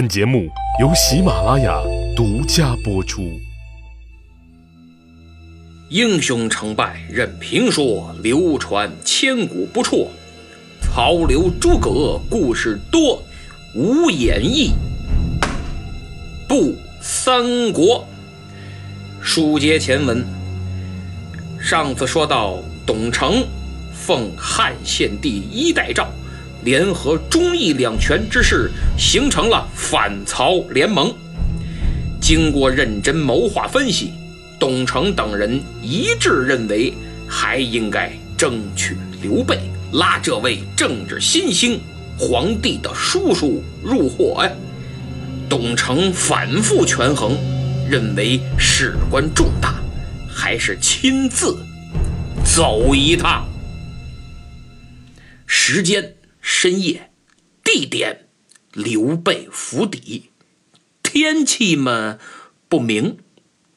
本节目由喜马拉雅独家播出。英雄成败任评说，流传千古不辍。曹刘诸葛故事多，无演义不三国。书接前文，上次说到董承奉汉献帝一代诏。联合忠义两权之势，形成了反曹联盟。经过认真谋划分析，董承等人一致认为，还应该争取刘备，拉这位政治新星、皇帝的叔叔入伙呀。董承反复权衡，认为事关重大，还是亲自走一趟。时间。深夜，地点刘备府邸，天气嘛不明，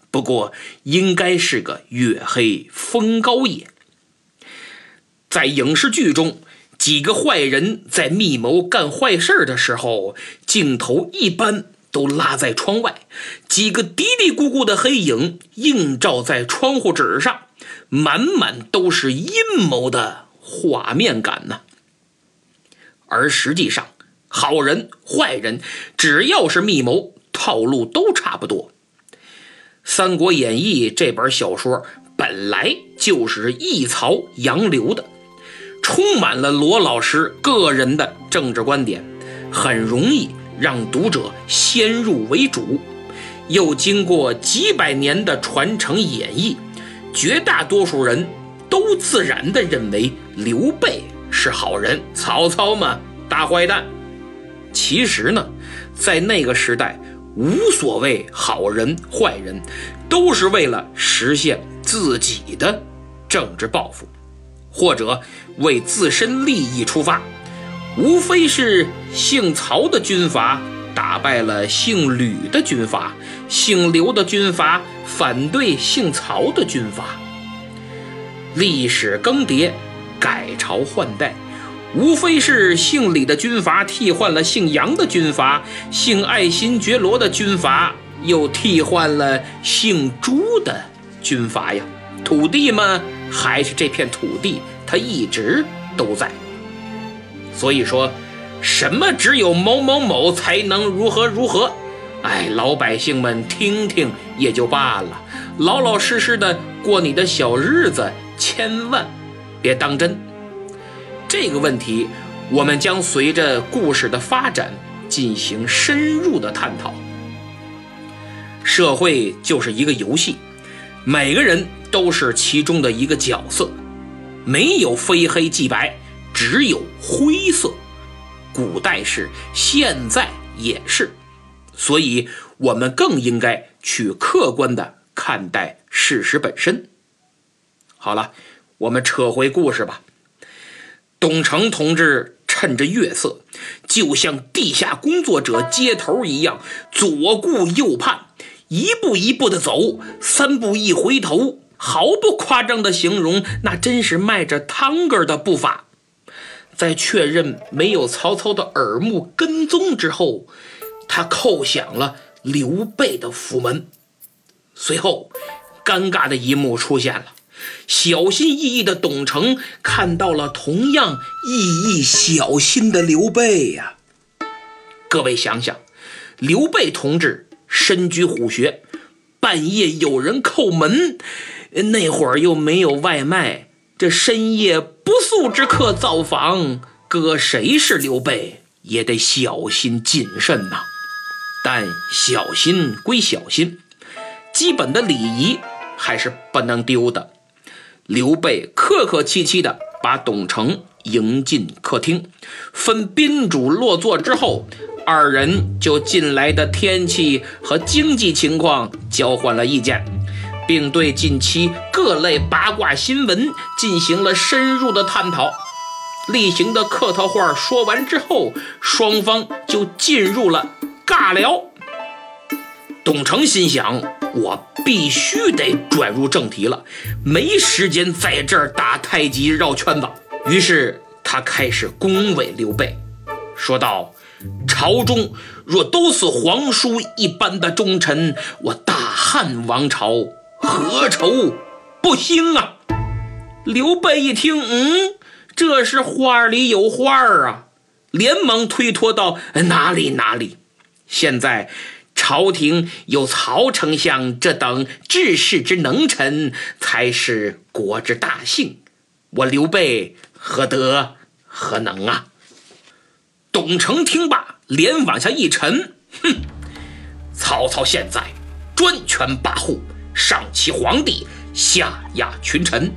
不过应该是个月黑风高夜。在影视剧中，几个坏人在密谋干坏事的时候，镜头一般都拉在窗外，几个嘀嘀咕咕的黑影映照在窗户纸上，满满都是阴谋的画面感呢。而实际上，好人坏人，只要是密谋，套路都差不多。《三国演义》这本小说本来就是一曹杨刘的，充满了罗老师个人的政治观点，很容易让读者先入为主。又经过几百年的传承演绎，绝大多数人都自然地认为刘备。是好人，曹操嘛，大坏蛋。其实呢，在那个时代，无所谓好人坏人，都是为了实现自己的政治抱负，或者为自身利益出发。无非是姓曹的军阀打败了姓吕的军阀，姓刘的军阀反对姓曹的军阀。历史更迭。改朝换代，无非是姓李的军阀替换了姓杨的军阀，姓爱新觉罗的军阀又替换了姓朱的军阀呀。土地嘛，还是这片土地，它一直都在。所以说，什么只有某某某才能如何如何，哎，老百姓们听听也就罢了，老老实实的过你的小日子，千万。别当真，这个问题我们将随着故事的发展进行深入的探讨。社会就是一个游戏，每个人都是其中的一个角色，没有非黑即白，只有灰色。古代是，现在也是，所以我们更应该去客观的看待事实本身。好了。我们扯回故事吧。董承同志趁着月色，就像地下工作者接头一样，左顾右盼，一步一步的走，三步一回头，毫不夸张的形容，那真是迈着汤根的步伐。在确认没有曹操的耳目跟踪之后，他叩响了刘备的府门。随后，尴尬的一幕出现了。小心翼翼的董承看到了同样翼翼小心的刘备呀。各位想想，刘备同志身居虎穴，半夜有人叩门，那会儿又没有外卖，这深夜不速之客造访，搁谁是刘备也得小心谨慎呐。但小心归小心，基本的礼仪还是不能丢的。刘备客客气气地把董承迎进客厅，分宾主落座之后，二人就近来的天气和经济情况交换了意见，并对近期各类八卦新闻进行了深入的探讨。例行的客套话说完之后，双方就进入了尬聊。董承心想：我必须得转入正题了，没时间在这儿打太极绕圈子。于是他开始恭维刘备，说道：“朝中若都是皇叔一般的忠臣，我大汉王朝何愁不兴啊？刘备一听，嗯，这是话里有话啊，连忙推脱道：“哪里哪里，现在朝廷有曹丞相这等治世之能臣，才是国之大幸。我刘备何德何能啊？”董承听罢，脸往下一沉，哼，曹操现在专权跋扈，上欺皇帝，下压群臣。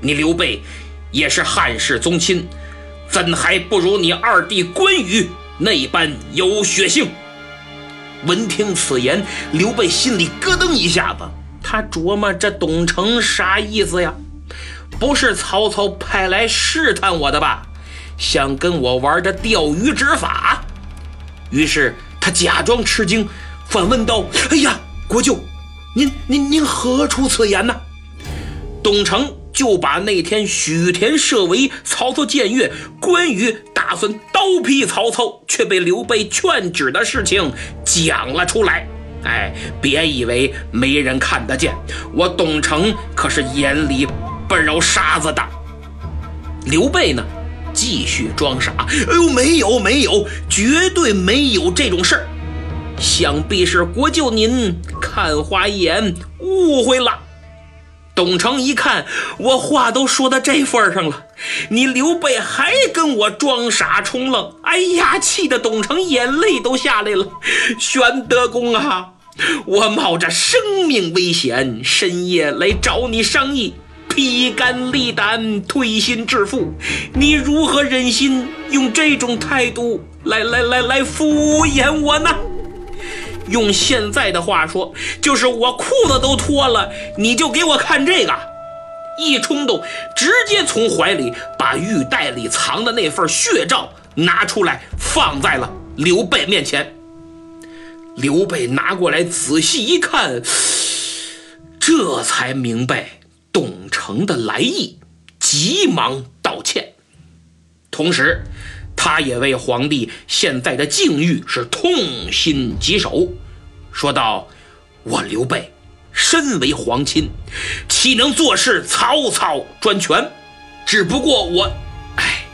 你刘备也是汉室宗亲，怎还不如你二弟关羽那般有血性？闻听此言，刘备心里咯噔一下子，他琢磨这董承啥意思呀？不是曹操派来试探我的吧？想跟我玩这钓鱼执法，于是他假装吃惊，反问道：“哎呀，国舅，您您您何出此言呢？”董承就把那天许田设围，曹操僭越，关羽打算刀劈曹操，却被刘备劝止的事情讲了出来。哎，别以为没人看得见，我董承可是眼里不揉沙子的。刘备呢？继续装傻，哎呦，没有没有，绝对没有这种事儿。想必是国舅您看花眼，误会了。董承一看，我话都说到这份上了，你刘备还跟我装傻充愣，哎呀，气得董承眼泪都下来了。玄德公啊，我冒着生命危险，深夜来找你商议。披肝沥胆，推心置腹，你如何忍心用这种态度来来来来敷衍我呢？用现在的话说，就是我裤子都脱了，你就给我看这个。一冲动，直接从怀里把玉带里藏的那份血诏拿出来，放在了刘备面前。刘备拿过来仔细一看，这才明白。董承的来意，急忙道歉，同时，他也为皇帝现在的境遇是痛心疾首，说道：“我刘备身为皇亲，岂能坐视曹操专权？只不过我，哎，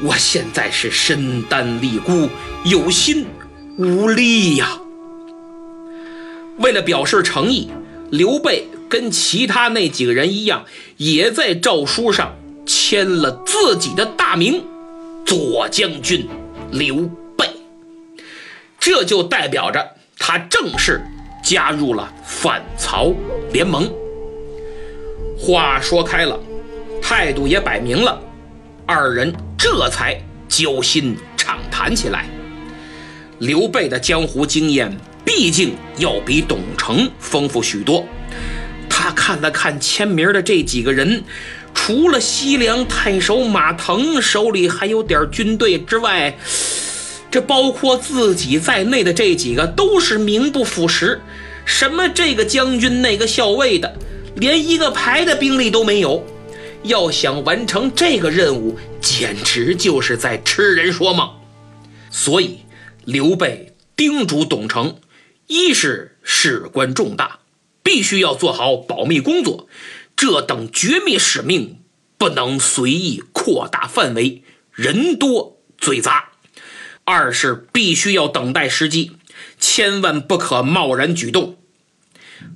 我现在是身单力孤，有心无力呀。为了表示诚意，刘备。”跟其他那几个人一样，也在诏书上签了自己的大名——左将军刘备。这就代表着他正式加入了反曹联盟。话说开了，态度也摆明了，二人这才交心畅谈起来。刘备的江湖经验毕竟要比董承丰富许多。他看了看签名的这几个人，除了西凉太守马腾手里还有点军队之外，这包括自己在内的这几个都是名不副实，什么这个将军那个校尉的，连一个排的兵力都没有。要想完成这个任务，简直就是在痴人说梦。所以刘备叮嘱董承，一是事关重大。必须要做好保密工作，这等绝密使命不能随意扩大范围，人多嘴杂。二是必须要等待时机，千万不可贸然举动。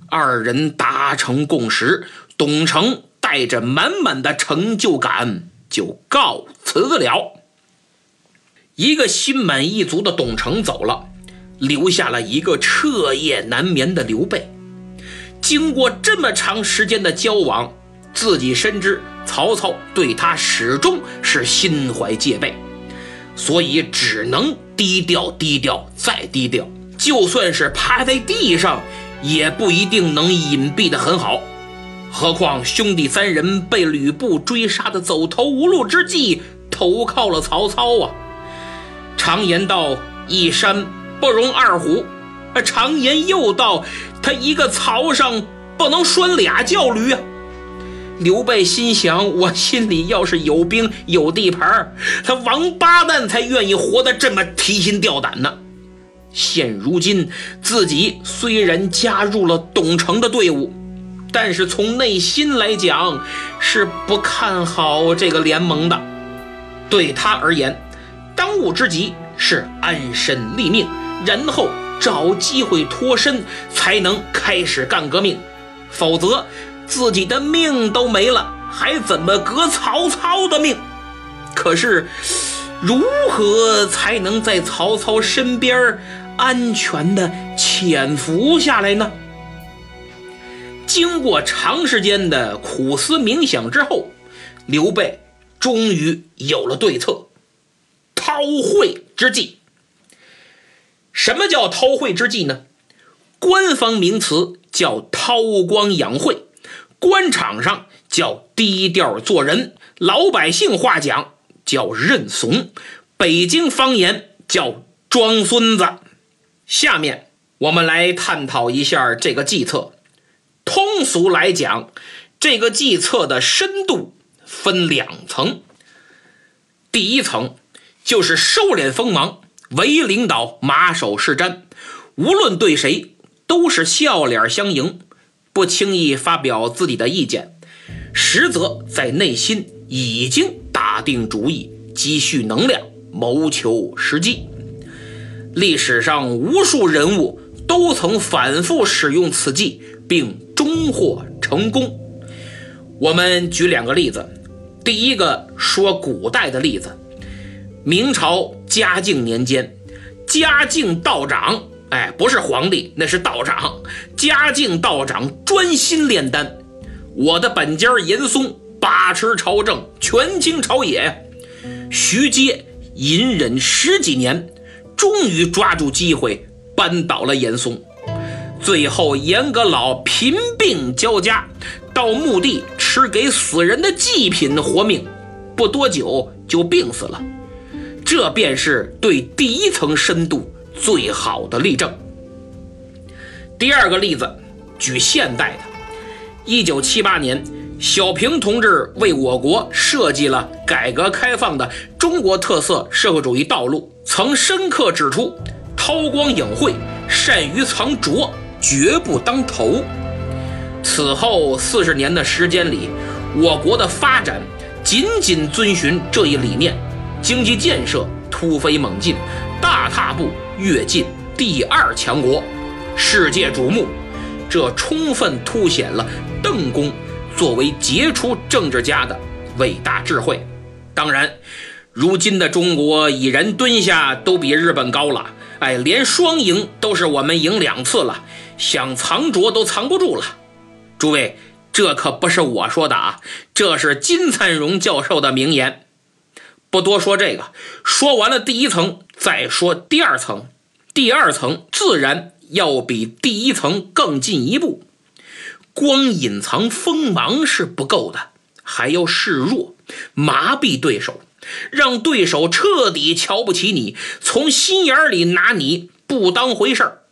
二人达成共识，董承带着满满的成就感就告辞了。一个心满意足的董承走了，留下了一个彻夜难眠的刘备。经过这么长时间的交往，自己深知曹操对他始终是心怀戒备，所以只能低调低调再低调。就算是趴在地上，也不一定能隐蔽得很好。何况兄弟三人被吕布追杀的走投无路之际，投靠了曹操啊！常言道：“一山不容二虎。”啊常言又道。他一个曹上不能拴俩叫驴啊！刘备心想：我心里要是有兵有地盘，他王八蛋才愿意活得这么提心吊胆呢。现如今自己虽然加入了董承的队伍，但是从内心来讲是不看好这个联盟的。对他而言，当务之急是安身立命，然后找机会脱身，才能开始干革命。否则，自己的命都没了，还怎么革曹操的命？可是，如何才能在曹操身边安全的潜伏下来呢？经过长时间的苦思冥想之后，刘备终于有了对策——韬晦之计。什么叫韬晦之计呢？官方名词叫韬光养晦，官场上叫低调做人，老百姓话讲叫认怂，北京方言叫装孙子。下面我们来探讨一下这个计策。通俗来讲，这个计策的深度分两层。第一层就是收敛锋芒，唯领导马首是瞻，无论对谁都是笑脸相迎，不轻易发表自己的意见，实则在内心已经打定主意，积蓄能量，谋求时机。历史上无数人物都曾反复使用此计，并终获成功。我们举两个例子。第一个说古代的例子，明朝嘉靖年间，嘉靖道长，哎，不是皇帝，那是道长。嘉靖道长专心炼丹，我的本家严嵩把持朝政，权倾朝野。徐阶隐忍十几年。终于抓住机会扳倒了严嵩，最后严阁老贫病交加，到墓地吃给死人的祭品活命，不多久就病死了。这便是对第一层深度最好的例证。第二个例子，举现代的，一九七八年。小平同志为我国设计了改革开放的中国特色社会主义道路，曾深刻指出：韬光养晦、善于藏拙，绝不当头。此后四十年的时间里，我国的发展仅仅遵循这一理念，经济建设突飞猛进，大踏步跃进第二强国，世界瞩目。这充分凸显了邓公。作为杰出政治家的伟大智慧，当然，如今的中国以人蹲下都比日本高了，哎，连双赢都是我们赢两次了，想藏拙都藏不住了。诸位，这可不是我说的啊，这是金灿荣教授的名言。不多说这个，说完了第一层，再说第二层。第二层自然要比第一层更进一步。光隐藏锋芒是不够的，还要示弱，麻痹对手，让对手彻底瞧不起你，从心眼里拿你不当回事儿。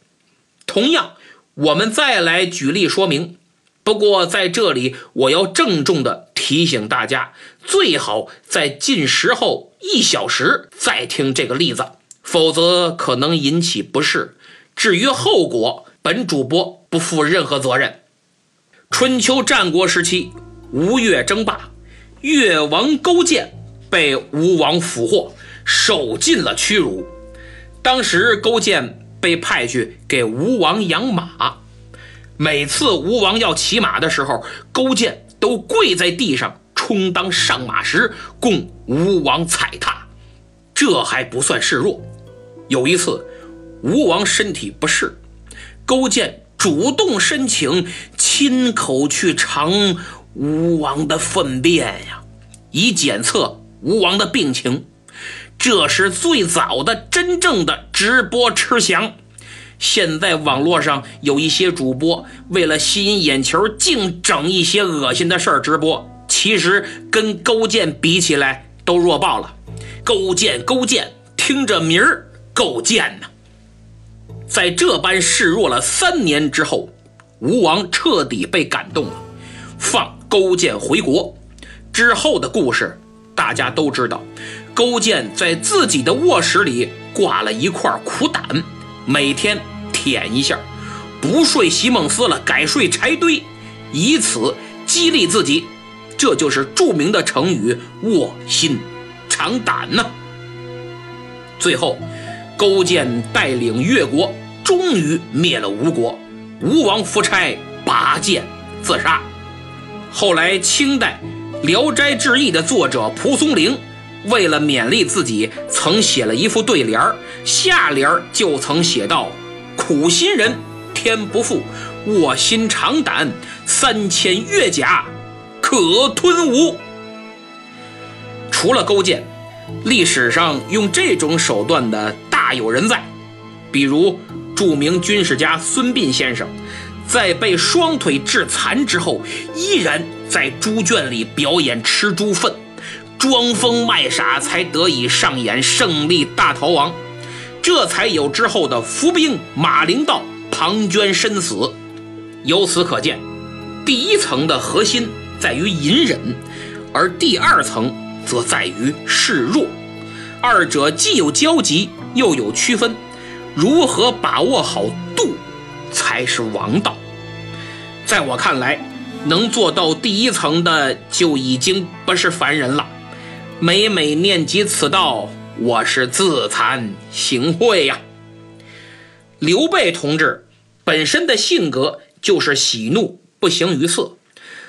同样，我们再来举例说明。不过在这里，我要郑重的提醒大家，最好在进食后一小时再听这个例子，否则可能引起不适。至于后果，本主播不负任何责任。春秋战国时期，吴越争霸，越王勾践被吴王俘获，受尽了屈辱。当时勾践被派去给吴王养马，每次吴王要骑马的时候，勾践都跪在地上充当上马石，供吴王踩踏。这还不算示弱。有一次，吴王身体不适，勾践。主动申请亲口去尝吴王的粪便呀，以检测吴王的病情。这是最早的真正的直播吃翔。现在网络上有一些主播为了吸引眼球，净整一些恶心的事儿直播，其实跟勾践比起来都弱爆了。勾践，勾践，听着名儿够贱呐。在这般示弱了三年之后，吴王彻底被感动了，放勾践回国之后的故事，大家都知道。勾践在自己的卧室里挂了一块苦胆，每天舔一下，不睡席梦思了，改睡柴堆，以此激励自己。这就是著名的成语“卧薪尝胆”呢。最后，勾践带领越国，终于灭了吴国，吴王夫差拔剑自杀。后来，清代《聊斋志异》的作者蒲松龄，为了勉励自己，曾写了一副对联儿，下联就曾写道：“苦心人天不负，卧薪尝胆，三千越甲。”可吞吴。除了勾践，历史上用这种手段的大有人在，比如著名军事家孙膑先生，在被双腿致残之后，依然在猪圈里表演吃猪粪，装疯卖傻，才得以上演胜利大逃亡，这才有之后的伏兵马陵道、庞涓身死。由此可见，第一层的核心。在于隐忍，而第二层则在于示弱，二者既有交集，又有区分。如何把握好度，才是王道。在我看来，能做到第一层的就已经不是凡人了。每每念及此道，我是自惭形秽呀。刘备同志本身的性格就是喜怒不形于色。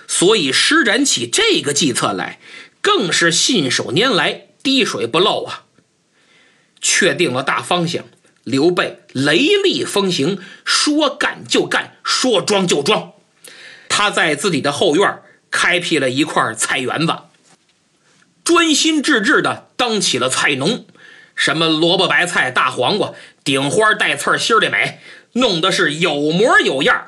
所以施展起这个计策来，更是信手拈来，滴水不漏啊！确定了大方向，刘备雷厉风行，说干就干，说装就装。他在自己的后院开辟了一块菜园子，专心致志地当起了菜农，什么萝卜、白菜、大黄瓜，顶花带刺心里美，弄得是有模有样。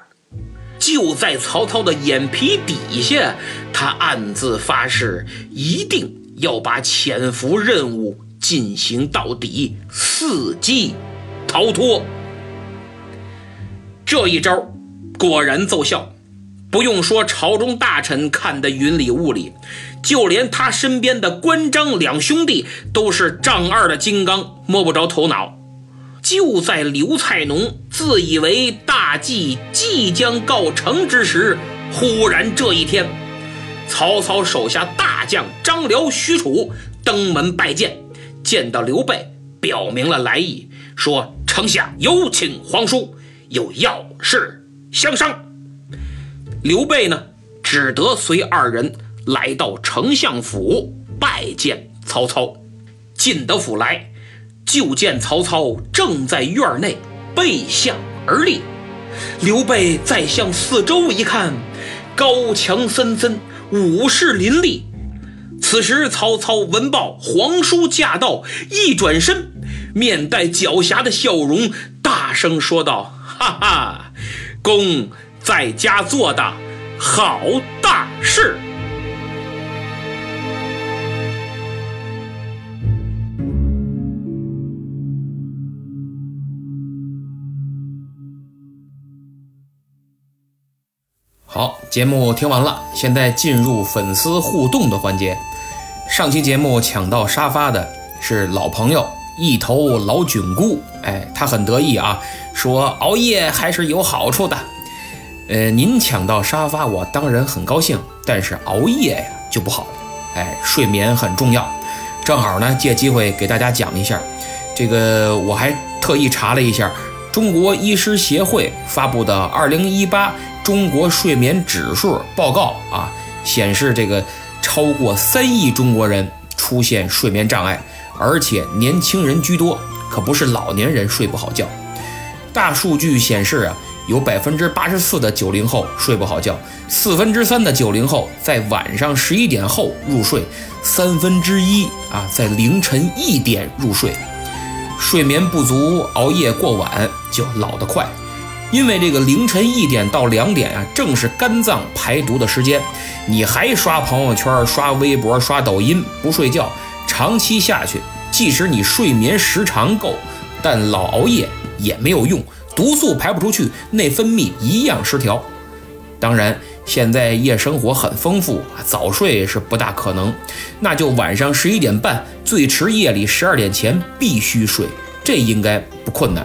就在曹操的眼皮底下，他暗自发誓，一定要把潜伏任务进行到底，伺机逃脱。这一招果然奏效，不用说，朝中大臣看得云里雾里，就连他身边的关张两兄弟都是丈二的金刚，摸不着头脑。就在刘菜农自以为大计即将告成之时，忽然这一天，曹操手下大将张辽、许褚登门拜见，见到刘备，表明了来意，说：“丞相有请皇叔，有要事相商。”刘备呢，只得随二人来到丞相府拜见曹操。进得府来。就见曹操正在院内背向而立，刘备再向四周一看，高墙森森，武士林立。此时曹操闻报皇叔驾到，一转身，面带狡黠的笑容，大声说道：“哈哈，公在家做的好大事。”节目听完了，现在进入粉丝互动的环节。上期节目抢到沙发的是老朋友一头老菌菇，哎，他很得意啊，说熬夜还是有好处的。呃，您抢到沙发，我当然很高兴，但是熬夜呀就不好了。哎，睡眠很重要。正好呢，借机会给大家讲一下，这个我还特意查了一下中国医师协会发布的二零一八。中国睡眠指数报告啊，显示这个超过三亿中国人出现睡眠障碍，而且年轻人居多，可不是老年人睡不好觉。大数据显示啊，有百分之八十四的九零后睡不好觉，四分之三的九零后在晚上十一点后入睡，三分之一啊在凌晨一点入睡。睡眠不足，熬夜过晚就老得快。因为这个凌晨一点到两点啊，正是肝脏排毒的时间，你还刷朋友圈、刷微博、刷抖音不睡觉，长期下去，即使你睡眠时长够，但老熬夜也没有用，毒素排不出去，内分泌一样失调。当然，现在夜生活很丰富，早睡是不大可能，那就晚上十一点半，最迟夜里十二点前必须睡，这应该不困难。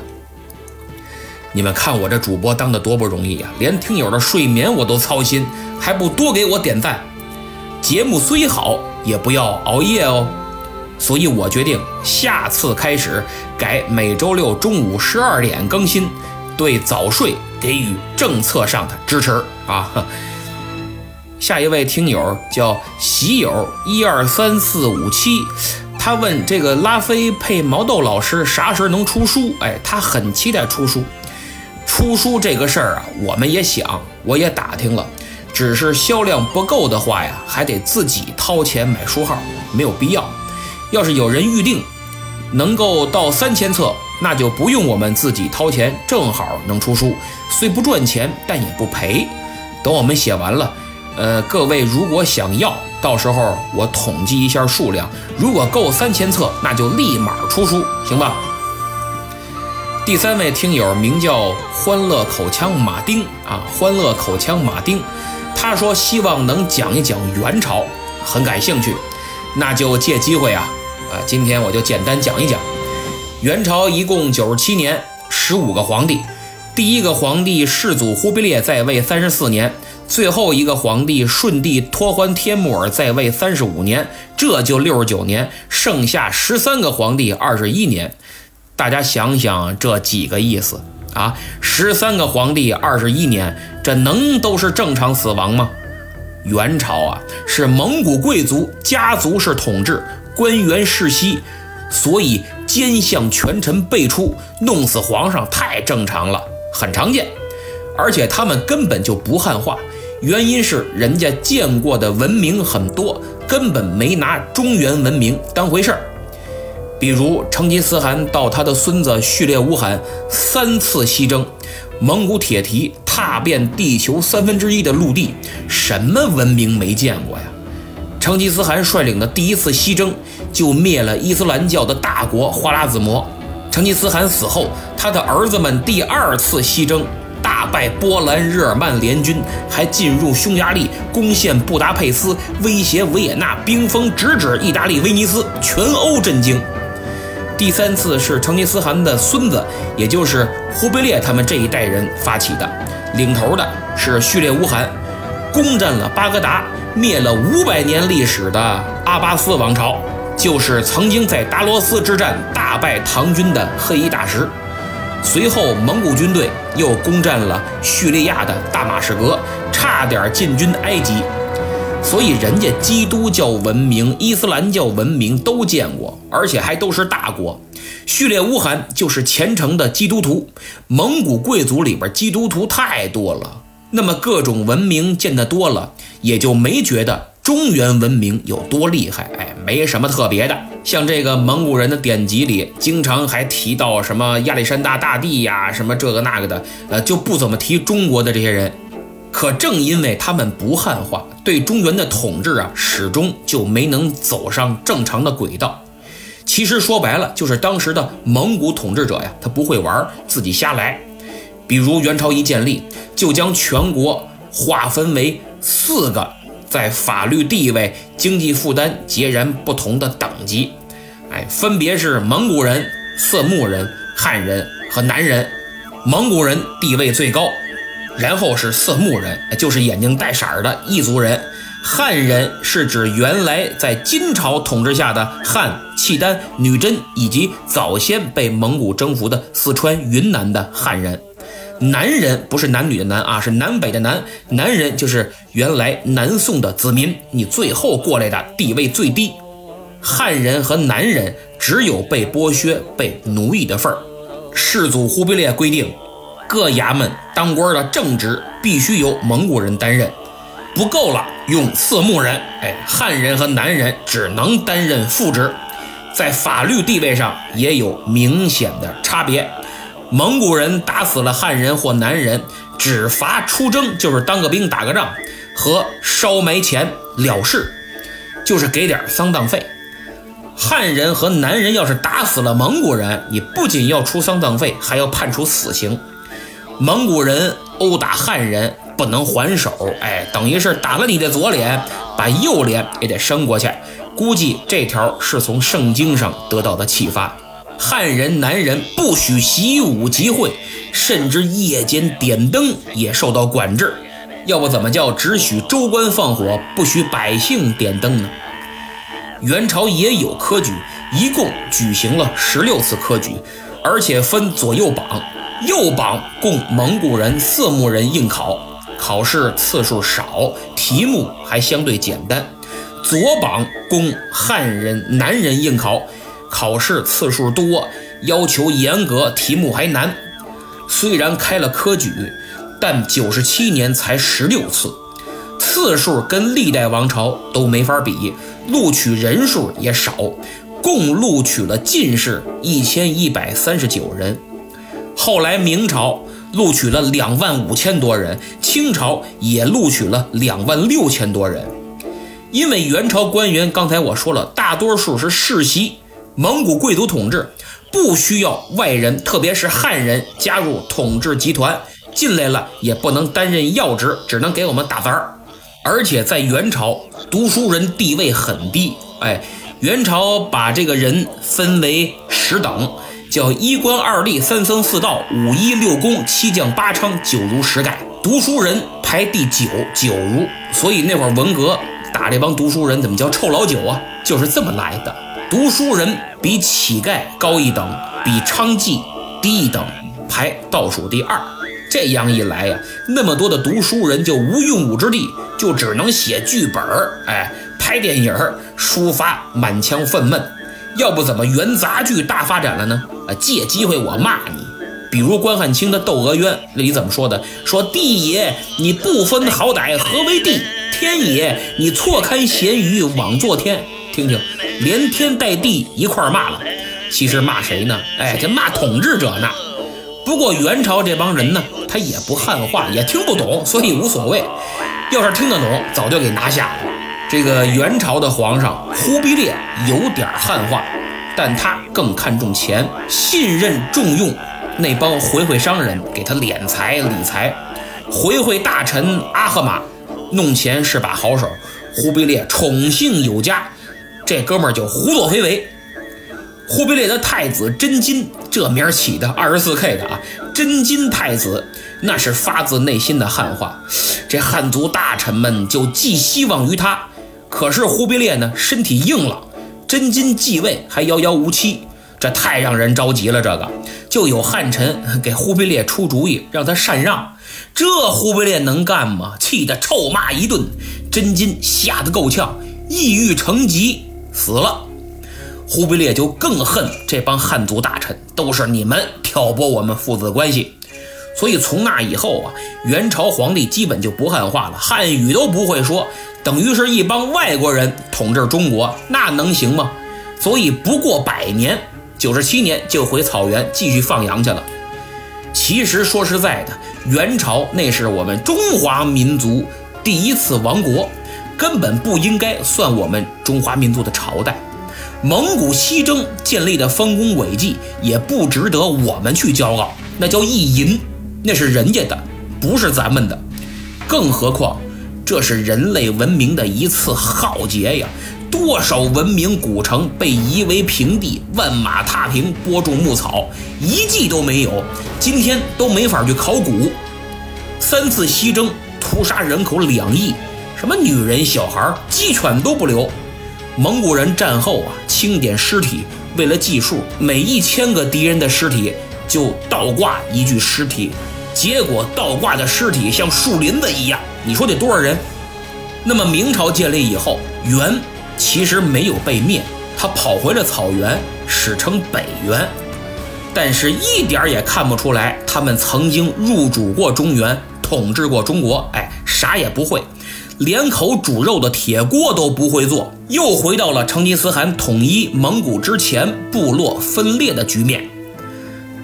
你们看我这主播当的多不容易呀，连听友的睡眠我都操心，还不多给我点赞？节目虽好，也不要熬夜哦。所以我决定下次开始改每周六中午十二点更新，对早睡给予政策上的支持啊！下一位听友叫喜友一二三四五七，他问这个拉菲配毛豆老师啥时候能出书？哎，他很期待出书。出书这个事儿啊，我们也想，我也打听了，只是销量不够的话呀，还得自己掏钱买书号，没有必要。要是有人预定，能够到三千册，那就不用我们自己掏钱，正好能出书，虽不赚钱，但也不赔。等我们写完了，呃，各位如果想要，到时候我统计一下数量，如果够三千册，那就立马出书，行吧？第三位听友名叫欢乐口腔马丁啊，欢乐口腔马丁，他说希望能讲一讲元朝，很感兴趣，那就借机会啊。啊，今天我就简单讲一讲，元朝一共九十七年，十五个皇帝。第一个皇帝世祖忽必烈在位三十四年，最后一个皇帝顺帝托欢天木儿在位三十五年，这就六十九年，剩下十三个皇帝二十一年。大家想想这几个意思啊？十三个皇帝二十一年，这能都是正常死亡吗？元朝啊，是蒙古贵族家族式统治。官员世袭，所以奸相权臣辈出，弄死皇上太正常了，很常见。而且他们根本就不汉化，原因是人家见过的文明很多，根本没拿中原文明当回事儿。比如成吉思汗到他的孙子序列兀汗三次西征，蒙古铁蹄踏遍地球三分之一的陆地，什么文明没见过呀？成吉思汗率领的第一次西征，就灭了伊斯兰教的大国花剌子模。成吉思汗死后，他的儿子们第二次西征，大败波兰日耳曼联军，还进入匈牙利，攻陷布达佩斯，威胁维也纳，兵锋直指意大利威尼斯，全欧震惊。第三次是成吉思汗的孙子，也就是忽必烈他们这一代人发起的，领头的是序列兀汗，攻占了巴格达。灭了五百年历史的阿巴斯王朝，就是曾经在达罗斯之战大败唐军的黑衣大石。随后，蒙古军队又攻占了叙利亚的大马士革，差点进军埃及。所以，人家基督教文明、伊斯兰教文明都见过，而且还都是大国。序列乌汗就是虔诚的基督徒，蒙古贵族里边基督徒太多了。那么各种文明见得多了，也就没觉得中原文明有多厉害，哎，没什么特别的。像这个蒙古人的典籍里，经常还提到什么亚历山大大帝呀，什么这个那个的，呃，就不怎么提中国的这些人。可正因为他们不汉化，对中原的统治啊，始终就没能走上正常的轨道。其实说白了，就是当时的蒙古统治者呀，他不会玩，自己瞎来。比如元朝一建立，就将全国划分为四个在法律地位、经济负担截然不同的等级，哎，分别是蒙古人、色目人、汉人和南人。蒙古人地位最高，然后是色目人，就是眼睛带色儿的异族人。汉人是指原来在金朝统治下的汉、契丹、女真，以及早先被蒙古征服的四川、云南的汉人。南人不是男女的男啊，是南北的南。南人就是原来南宋的子民，你最后过来的地位最低。汉人和南人只有被剥削、被奴役的份儿。世祖忽必烈规定，各衙门当官的正职必须由蒙古人担任，不够了用色目人。哎，汉人和南人只能担任副职，在法律地位上也有明显的差别。蒙古人打死了汉人或南人，只罚出征，就是当个兵打个仗，和烧埋钱了事，就是给点丧葬费。汉人和南人要是打死了蒙古人，你不仅要出丧葬费，还要判处死刑。蒙古人殴打汉人，不能还手，哎，等于是打了你的左脸，把右脸也得伸过去。估计这条是从圣经上得到的启发。汉人男人不许习武集会，甚至夜间点灯也受到管制。要不怎么叫只许州官放火，不许百姓点灯呢？元朝也有科举，一共举行了十六次科举，而且分左右榜，右榜供蒙古人、色目人应考，考试次数少，题目还相对简单；左榜供汉人、南人应考。考试次数多，要求严格，题目还难。虽然开了科举，但九十七年才十六次，次数跟历代王朝都没法比，录取人数也少，共录取了进士一千一百三十九人。后来明朝录取了两万五千多人，清朝也录取了两万六千多人。因为元朝官员，刚才我说了，大多数是世袭。蒙古贵族统治不需要外人，特别是汉人加入统治集团进来了，也不能担任要职，只能给我们打杂儿。而且在元朝，读书人地位很低。哎，元朝把这个人分为十等，叫一官二吏三僧四道五医六公七将八娼九儒十丐，读书人排第九九儒。所以那会儿文革打这帮读书人，怎么叫臭老九啊？就是这么来的。读书人比乞丐高一等，比娼妓低一等，排倒数第二。这样一来呀，那么多的读书人就无用武之地，就只能写剧本儿，哎，拍电影儿，抒发满腔愤懑。要不怎么元杂剧大发展了呢？啊，借机会我骂你，比如关汉卿的《窦娥冤》里怎么说的？说地也，你不分好歹，何为地？天也，你错看咸鱼，枉作天。听听，连天带地一块骂了，其实骂谁呢？哎，这骂统治者呢。不过元朝这帮人呢，他也不汉化，也听不懂，所以无所谓。要是听得懂，早就给拿下了。这个元朝的皇上忽必烈有点汉化，但他更看重钱，信任重用那帮回回商人给他敛财理财。回回大臣阿赫玛弄钱是把好手，忽必烈宠幸有加。这哥们儿就胡作非为。忽必烈的太子真金，这名儿起的二十四 K 的啊，真金太子，那是发自内心的汉化。这汉族大臣们就寄希望于他。可是忽必烈呢，身体硬朗，真金继位还遥遥无期，这太让人着急了。这个就有汉臣给忽必烈出主意，让他禅让。这忽必烈能干吗？气得臭骂一顿，真金吓得够呛，抑郁成疾。死了，忽必烈就更恨这帮汉族大臣，都是你们挑拨我们父子关系。所以从那以后啊，元朝皇帝基本就不汉化了，汉语都不会说，等于是一帮外国人统治中国，那能行吗？所以不过百年，九十七年就回草原继续放羊去了。其实说实在的，元朝那是我们中华民族第一次亡国。根本不应该算我们中华民族的朝代，蒙古西征建立的丰功伟绩也不值得我们去骄傲，那叫意淫，那是人家的，不是咱们的。更何况，这是人类文明的一次浩劫呀！多少文明古城被夷为平地，万马踏平，播种牧草，一迹都没有，今天都没法去考古。三次西征屠杀人口两亿。什么女人、小孩、鸡犬都不留。蒙古人战后啊，清点尸体，为了计数，每一千个敌人的尸体就倒挂一具尸体，结果倒挂的尸体像树林子一样。你说得多少人？那么明朝建立以后，元其实没有被灭，他跑回了草原，史称北元，但是一点也看不出来他们曾经入主过中原，统治过中国。哎，啥也不会。连口煮肉的铁锅都不会做，又回到了成吉思汗统一蒙古之前部落分裂的局面。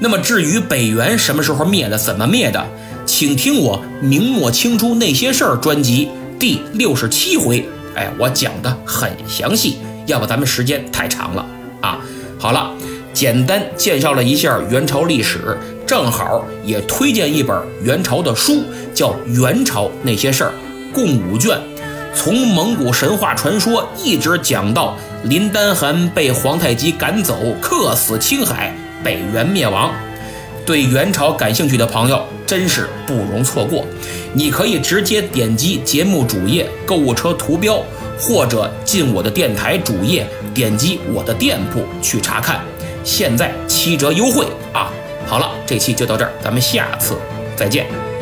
那么至于北元什么时候灭的，怎么灭的，请听我《明末清初那些事儿》专辑第六十七回，哎，我讲的很详细，要不咱们时间太长了啊。好了，简单介绍了一下元朝历史，正好也推荐一本元朝的书，叫《元朝那些事儿》，共五卷，从蒙古神话传说一直讲到林丹汗被皇太极赶走，客死青海，北元灭亡。对元朝感兴趣的朋友，真是不容错过。你可以直接点击节目主页购物车图标，或者进我的电台主页，点击我的店铺去查看。现在七折优惠啊！好了，这期就到这儿，咱们下次再见。